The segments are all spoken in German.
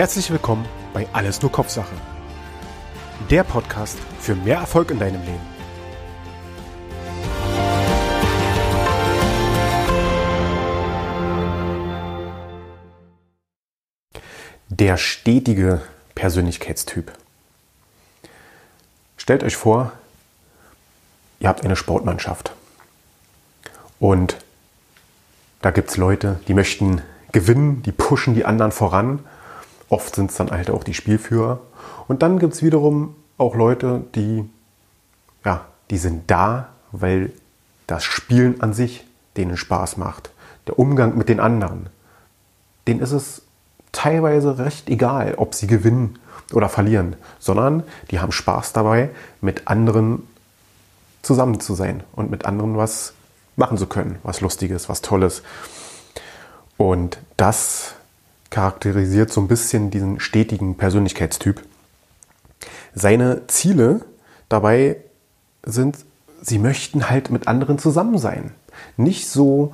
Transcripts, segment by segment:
Herzlich willkommen bei Alles nur Kopfsache. Der Podcast für mehr Erfolg in deinem Leben. Der stetige Persönlichkeitstyp. Stellt euch vor, ihr habt eine Sportmannschaft. Und da gibt es Leute, die möchten gewinnen, die pushen die anderen voran. Oft sind es dann halt auch die Spielführer. Und dann gibt es wiederum auch Leute, die, ja, die sind da, weil das Spielen an sich denen Spaß macht. Der Umgang mit den anderen. Denen ist es teilweise recht egal, ob sie gewinnen oder verlieren, sondern die haben Spaß dabei, mit anderen zusammen zu sein und mit anderen was machen zu können, was Lustiges, was Tolles. Und das charakterisiert so ein bisschen diesen stetigen Persönlichkeitstyp. Seine Ziele dabei sind, sie möchten halt mit anderen zusammen sein. Nicht so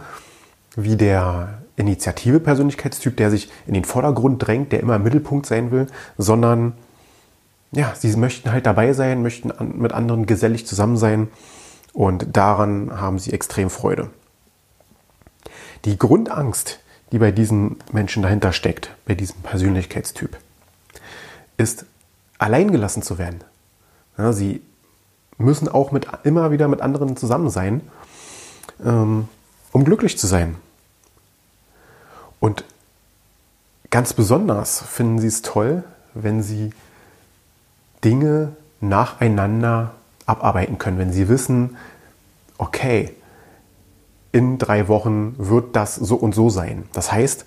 wie der Initiative Persönlichkeitstyp, der sich in den Vordergrund drängt, der immer im Mittelpunkt sein will, sondern ja, sie möchten halt dabei sein, möchten mit anderen gesellig zusammen sein und daran haben sie extrem Freude. Die Grundangst, die bei diesen Menschen dahinter steckt, bei diesem Persönlichkeitstyp, ist alleingelassen zu werden. Ja, sie müssen auch mit, immer wieder mit anderen zusammen sein, ähm, um glücklich zu sein. Und ganz besonders finden sie es toll, wenn sie Dinge nacheinander abarbeiten können, wenn sie wissen, okay, in drei Wochen wird das so und so sein. Das heißt,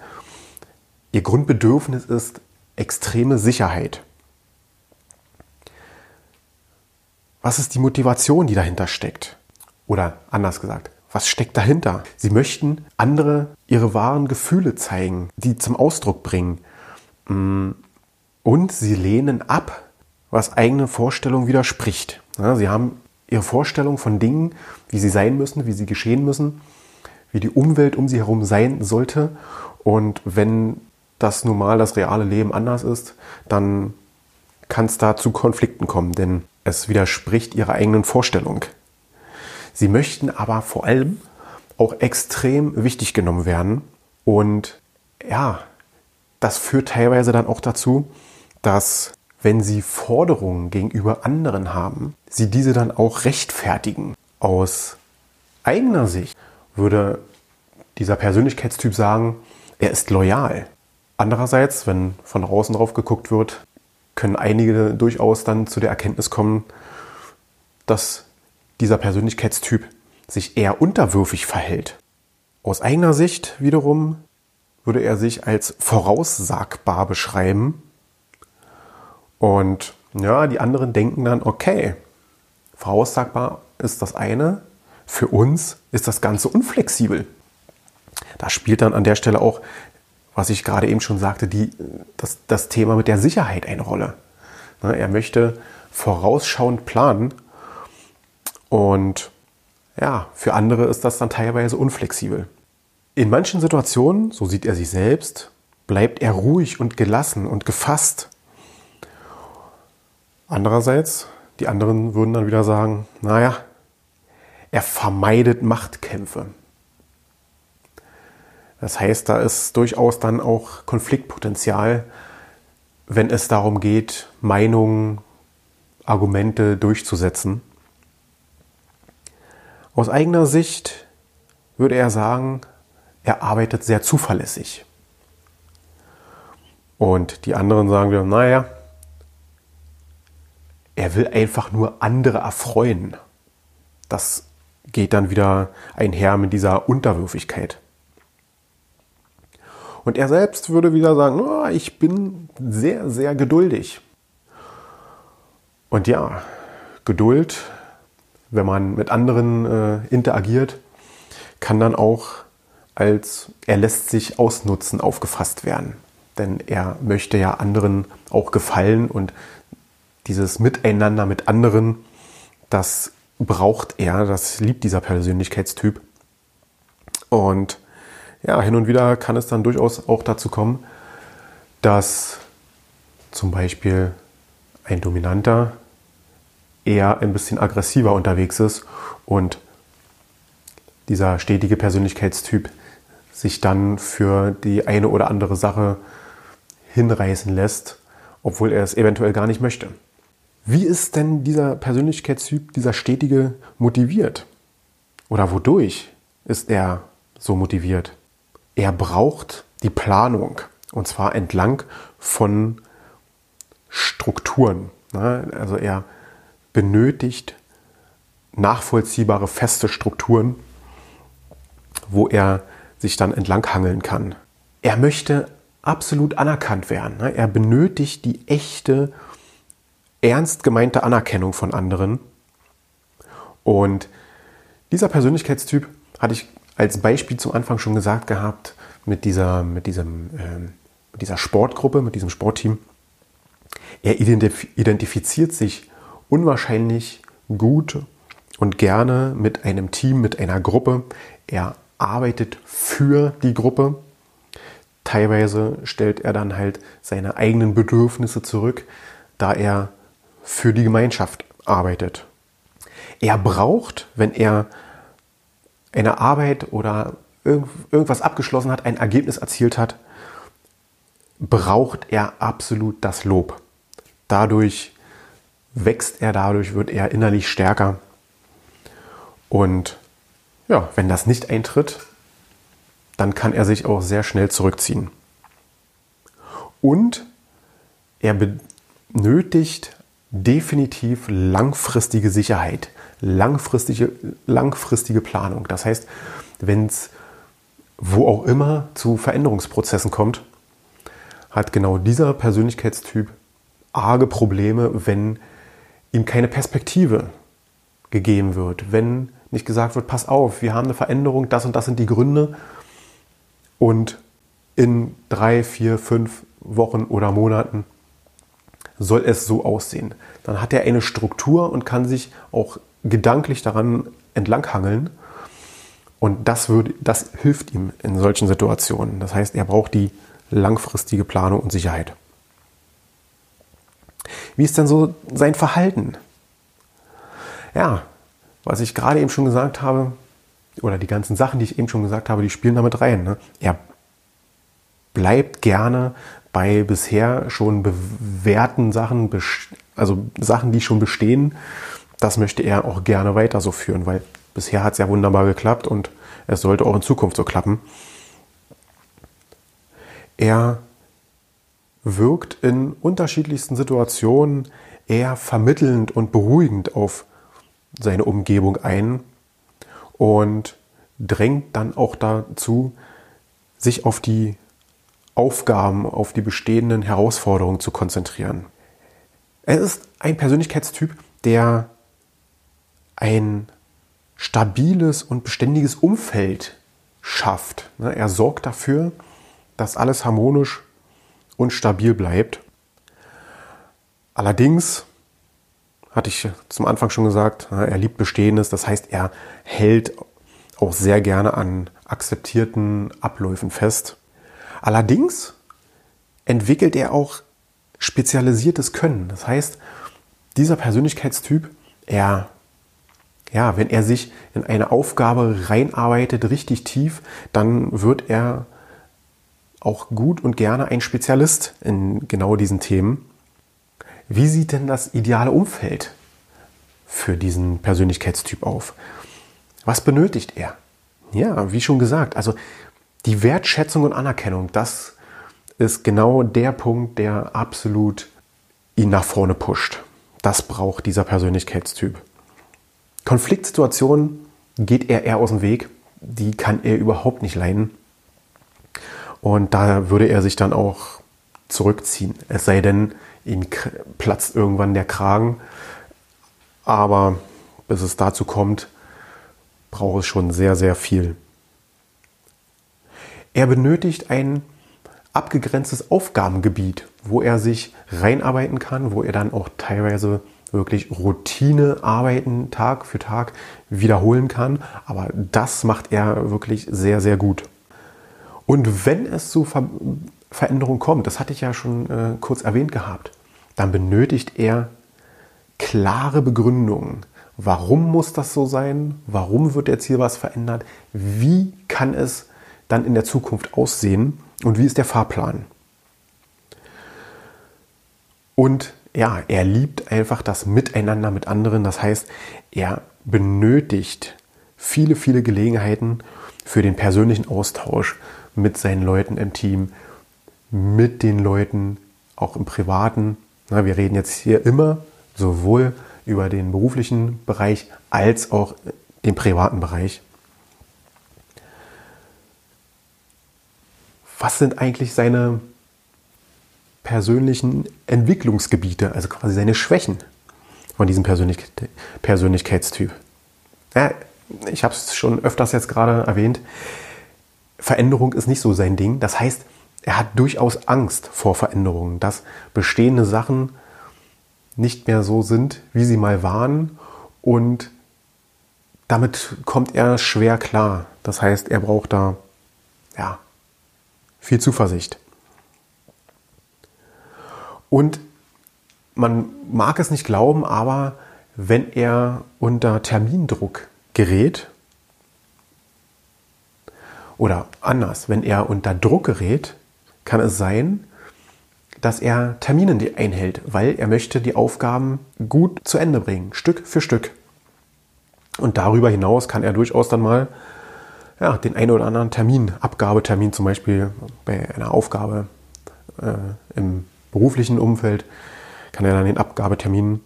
ihr Grundbedürfnis ist extreme Sicherheit. Was ist die Motivation, die dahinter steckt? Oder anders gesagt, was steckt dahinter? Sie möchten andere ihre wahren Gefühle zeigen, die zum Ausdruck bringen. Mm, und sie lehnen ab, was eigene Vorstellung widerspricht. sie haben ihre Vorstellung von Dingen, wie sie sein müssen, wie sie geschehen müssen, wie die Umwelt um sie herum sein sollte. Und wenn das nun mal das reale Leben anders ist, dann kann es da zu Konflikten kommen, denn es widerspricht ihrer eigenen Vorstellung. Sie möchten aber vor allem auch extrem wichtig genommen werden. Und ja, das führt teilweise dann auch dazu, dass wenn sie Forderungen gegenüber anderen haben, sie diese dann auch rechtfertigen. Aus eigener Sicht würde dieser Persönlichkeitstyp sagen, er ist loyal. Andererseits, wenn von außen drauf geguckt wird, können einige durchaus dann zu der Erkenntnis kommen, dass dieser Persönlichkeitstyp sich eher unterwürfig verhält. Aus eigener Sicht wiederum würde er sich als voraussagbar beschreiben und ja, die anderen denken dann, okay, voraussagbar ist das eine, für uns ist das Ganze unflexibel. Da spielt dann an der Stelle auch, was ich gerade eben schon sagte, die, das, das Thema mit der Sicherheit eine Rolle. Ne, er möchte vorausschauend planen und ja, für andere ist das dann teilweise unflexibel. In manchen Situationen, so sieht er sich selbst, bleibt er ruhig und gelassen und gefasst Andererseits, die anderen würden dann wieder sagen, naja, er vermeidet Machtkämpfe. Das heißt, da ist durchaus dann auch Konfliktpotenzial, wenn es darum geht, Meinungen, Argumente durchzusetzen. Aus eigener Sicht würde er sagen, er arbeitet sehr zuverlässig. Und die anderen sagen wieder, naja, er will einfach nur andere erfreuen. Das geht dann wieder einher mit dieser Unterwürfigkeit. Und er selbst würde wieder sagen, oh, ich bin sehr, sehr geduldig. Und ja, Geduld, wenn man mit anderen äh, interagiert, kann dann auch als er lässt sich ausnutzen aufgefasst werden. Denn er möchte ja anderen auch gefallen und dieses Miteinander mit anderen, das braucht er, das liebt dieser Persönlichkeitstyp. Und ja, hin und wieder kann es dann durchaus auch dazu kommen, dass zum Beispiel ein Dominanter eher ein bisschen aggressiver unterwegs ist und dieser stetige Persönlichkeitstyp sich dann für die eine oder andere Sache hinreißen lässt, obwohl er es eventuell gar nicht möchte. Wie ist denn dieser Persönlichkeitstyp, dieser stetige motiviert? Oder wodurch ist er so motiviert? Er braucht die Planung und zwar entlang von Strukturen. Also er benötigt nachvollziehbare, feste Strukturen, wo er sich dann entlanghangeln kann. Er möchte absolut anerkannt werden. Ne? Er benötigt die echte, ernst gemeinte Anerkennung von anderen. Und dieser Persönlichkeitstyp hatte ich als Beispiel zum Anfang schon gesagt gehabt mit dieser, mit diesem, äh, mit dieser Sportgruppe, mit diesem Sportteam. Er identifiziert sich unwahrscheinlich gut und gerne mit einem Team, mit einer Gruppe. Er arbeitet für die Gruppe. Teilweise stellt er dann halt seine eigenen Bedürfnisse zurück, da er für die Gemeinschaft arbeitet. Er braucht, wenn er eine Arbeit oder irgendwas abgeschlossen hat, ein Ergebnis erzielt hat, braucht er absolut das Lob. Dadurch wächst er, dadurch wird er innerlich stärker. Und ja, wenn das nicht eintritt, dann kann er sich auch sehr schnell zurückziehen. Und er benötigt definitiv langfristige Sicherheit, langfristige, langfristige Planung. Das heißt, wenn es wo auch immer zu Veränderungsprozessen kommt, hat genau dieser Persönlichkeitstyp arge Probleme, wenn ihm keine Perspektive gegeben wird, wenn nicht gesagt wird, pass auf, wir haben eine Veränderung, das und das sind die Gründe und in drei, vier, fünf Wochen oder Monaten soll es so aussehen. Dann hat er eine Struktur und kann sich auch gedanklich daran entlanghangeln. Und das, würde, das hilft ihm in solchen Situationen. Das heißt, er braucht die langfristige Planung und Sicherheit. Wie ist denn so sein Verhalten? Ja, was ich gerade eben schon gesagt habe, oder die ganzen Sachen, die ich eben schon gesagt habe, die spielen damit rein. Ne? Er bleibt gerne bei bisher schon bewährten Sachen, also Sachen, die schon bestehen. Das möchte er auch gerne weiter so führen, weil bisher hat es ja wunderbar geklappt und es sollte auch in Zukunft so klappen. Er wirkt in unterschiedlichsten Situationen eher vermittelnd und beruhigend auf seine Umgebung ein und drängt dann auch dazu, sich auf die Aufgaben, auf die bestehenden Herausforderungen zu konzentrieren. Er ist ein Persönlichkeitstyp, der ein stabiles und beständiges Umfeld schafft. Er sorgt dafür, dass alles harmonisch und stabil bleibt. Allerdings hatte ich zum Anfang schon gesagt, er liebt Bestehendes, das heißt, er hält auch sehr gerne an akzeptierten Abläufen fest. Allerdings entwickelt er auch spezialisiertes Können. Das heißt, dieser Persönlichkeitstyp, er, ja, wenn er sich in eine Aufgabe reinarbeitet, richtig tief, dann wird er auch gut und gerne ein Spezialist in genau diesen Themen. Wie sieht denn das ideale Umfeld für diesen Persönlichkeitstyp auf? Was benötigt er? Ja, wie schon gesagt, also die Wertschätzung und Anerkennung, das ist genau der Punkt, der absolut ihn nach vorne pusht. Das braucht dieser Persönlichkeitstyp. Konfliktsituationen geht er eher aus dem Weg. Die kann er überhaupt nicht leiden. Und da würde er sich dann auch zurückziehen. Es sei denn, ihm platzt irgendwann der Kragen. Aber bis es dazu kommt, braucht es schon sehr, sehr viel. Er benötigt ein abgegrenztes Aufgabengebiet, wo er sich reinarbeiten kann, wo er dann auch teilweise wirklich Routinearbeiten Tag für Tag wiederholen kann. Aber das macht er wirklich sehr, sehr gut. Und wenn es zu Ver Veränderungen kommt, das hatte ich ja schon äh, kurz erwähnt gehabt, dann benötigt er klare Begründungen. Warum muss das so sein? Warum wird jetzt hier was verändert? Wie kann es dann in der Zukunft aussehen? Und wie ist der Fahrplan? Und ja, er liebt einfach das Miteinander mit anderen. Das heißt, er benötigt viele, viele Gelegenheiten für den persönlichen Austausch mit seinen Leuten im Team, mit den Leuten auch im Privaten. Na, wir reden jetzt hier immer sowohl über den beruflichen Bereich als auch den privaten Bereich. Was sind eigentlich seine persönlichen Entwicklungsgebiete, also quasi seine Schwächen von diesem Persönlich Persönlichkeitstyp? Ja, ich habe es schon öfters jetzt gerade erwähnt. Veränderung ist nicht so sein Ding. Das heißt, er hat durchaus Angst vor Veränderungen, dass bestehende Sachen nicht mehr so sind, wie sie mal waren und damit kommt er schwer klar. Das heißt, er braucht da ja, viel Zuversicht. Und man mag es nicht glauben, aber wenn er unter Termindruck gerät, oder anders, wenn er unter Druck gerät, kann es sein, dass er Termine einhält, weil er möchte die Aufgaben gut zu Ende bringen, Stück für Stück. Und darüber hinaus kann er durchaus dann mal ja, den einen oder anderen Termin, Abgabetermin zum Beispiel bei einer Aufgabe äh, im beruflichen Umfeld, kann er dann den Abgabetermin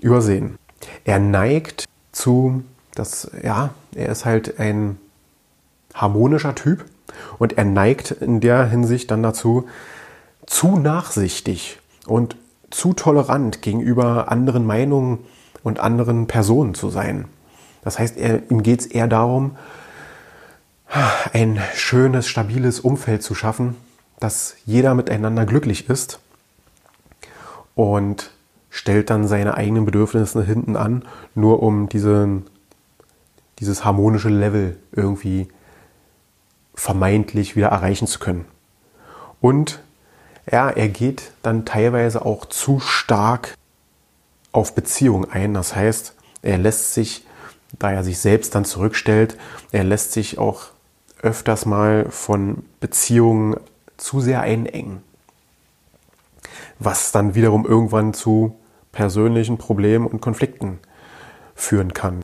übersehen. Er neigt zu, dass, ja, er ist halt ein harmonischer Typ und er neigt in der Hinsicht dann dazu, zu nachsichtig und zu tolerant gegenüber anderen Meinungen und anderen Personen zu sein. Das heißt, er, ihm geht es eher darum, ein schönes, stabiles Umfeld zu schaffen, dass jeder miteinander glücklich ist und stellt dann seine eigenen Bedürfnisse hinten an, nur um diesen, dieses harmonische Level irgendwie vermeintlich wieder erreichen zu können. Und ja, er geht dann teilweise auch zu stark auf Beziehungen ein. Das heißt, er lässt sich, da er sich selbst dann zurückstellt, er lässt sich auch öfters mal von Beziehungen zu sehr einengen. Was dann wiederum irgendwann zu persönlichen Problemen und Konflikten führen kann.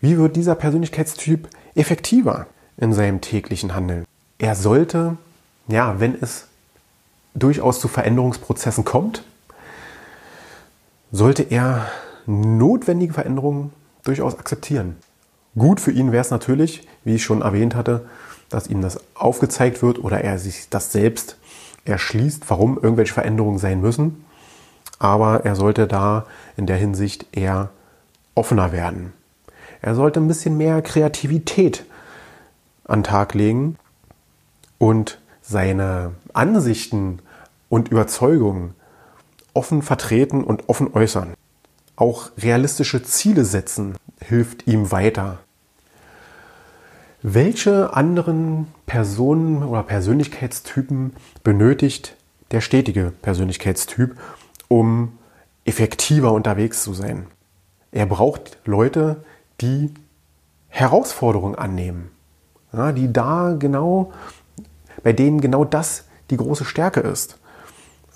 Wie wird dieser Persönlichkeitstyp effektiver in seinem täglichen Handeln? Er sollte, ja, wenn es durchaus zu Veränderungsprozessen kommt, sollte er notwendige Veränderungen durchaus akzeptieren. Gut für ihn wäre es natürlich, wie ich schon erwähnt hatte, dass ihm das aufgezeigt wird oder er sich das selbst erschließt, warum irgendwelche Veränderungen sein müssen. Aber er sollte da in der Hinsicht eher offener werden. Er sollte ein bisschen mehr Kreativität an den Tag legen und seine Ansichten und Überzeugungen offen vertreten und offen äußern. Auch realistische Ziele setzen hilft ihm weiter. Welche anderen Personen oder Persönlichkeitstypen benötigt der stetige Persönlichkeitstyp, um effektiver unterwegs zu sein? Er braucht Leute, die Herausforderungen annehmen, ja, die da genau bei denen genau das die große Stärke ist.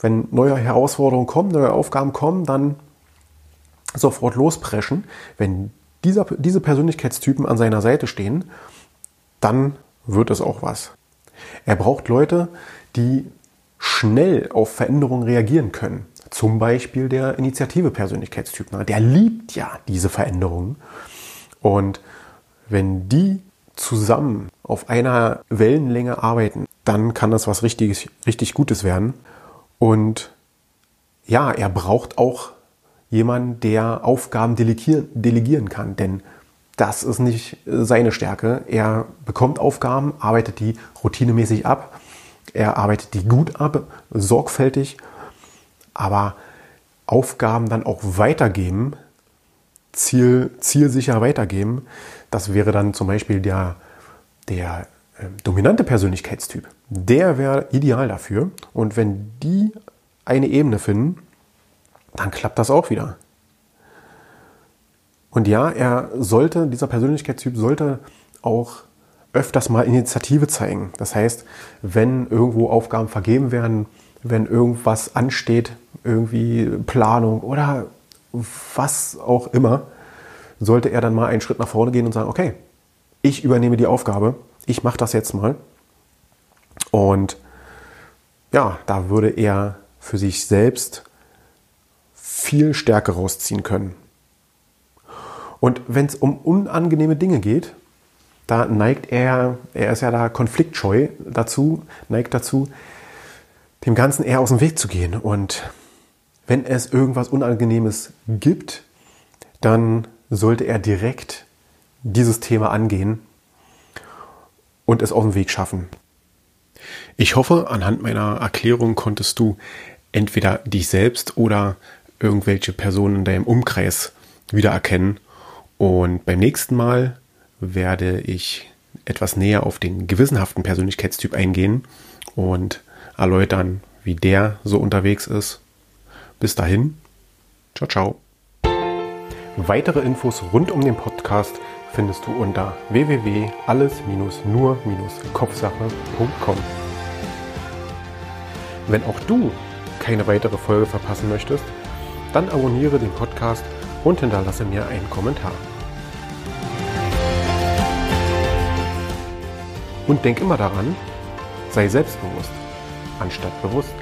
Wenn neue Herausforderungen kommen, neue Aufgaben kommen, dann sofort lospreschen. Wenn dieser, diese Persönlichkeitstypen an seiner Seite stehen, dann wird es auch was. Er braucht Leute, die schnell auf Veränderungen reagieren können. Zum Beispiel der Initiative-Persönlichkeitstyp. Der liebt ja diese Veränderungen. Und wenn die zusammen auf einer Wellenlänge arbeiten, dann kann das was richtig, richtig Gutes werden. Und ja, er braucht auch jemanden, der Aufgaben delegieren, delegieren kann, denn das ist nicht seine Stärke. Er bekommt Aufgaben, arbeitet die routinemäßig ab, er arbeitet die gut ab, sorgfältig, aber Aufgaben dann auch weitergeben, Ziel, zielsicher weitergeben, das wäre dann zum Beispiel der, der ähm, dominante Persönlichkeitstyp, der wäre ideal dafür. Und wenn die eine Ebene finden, dann klappt das auch wieder. Und ja, er sollte, dieser Persönlichkeitstyp sollte auch öfters mal Initiative zeigen. Das heißt, wenn irgendwo Aufgaben vergeben werden, wenn irgendwas ansteht, irgendwie Planung oder was auch immer, sollte er dann mal einen Schritt nach vorne gehen und sagen, okay, ich übernehme die Aufgabe, ich mache das jetzt mal. Und ja, da würde er für sich selbst viel Stärke rausziehen können. Und wenn es um unangenehme Dinge geht, da neigt er, er ist ja da konfliktscheu dazu, neigt dazu, dem Ganzen eher aus dem Weg zu gehen. Und wenn es irgendwas Unangenehmes gibt, dann sollte er direkt dieses Thema angehen und es aus dem Weg schaffen. Ich hoffe, anhand meiner Erklärung konntest du entweder dich selbst oder irgendwelche Personen in deinem Umkreis wiedererkennen und beim nächsten Mal werde ich etwas näher auf den gewissenhaften Persönlichkeitstyp eingehen und erläutern, wie der so unterwegs ist. Bis dahin, ciao, ciao. Weitere Infos rund um den Podcast findest du unter www.alles-nur-kopfsache.com. Wenn auch du keine weitere Folge verpassen möchtest, dann abonniere den Podcast und hinterlasse mir einen Kommentar. Und denk immer daran, sei selbstbewusst, anstatt bewusst.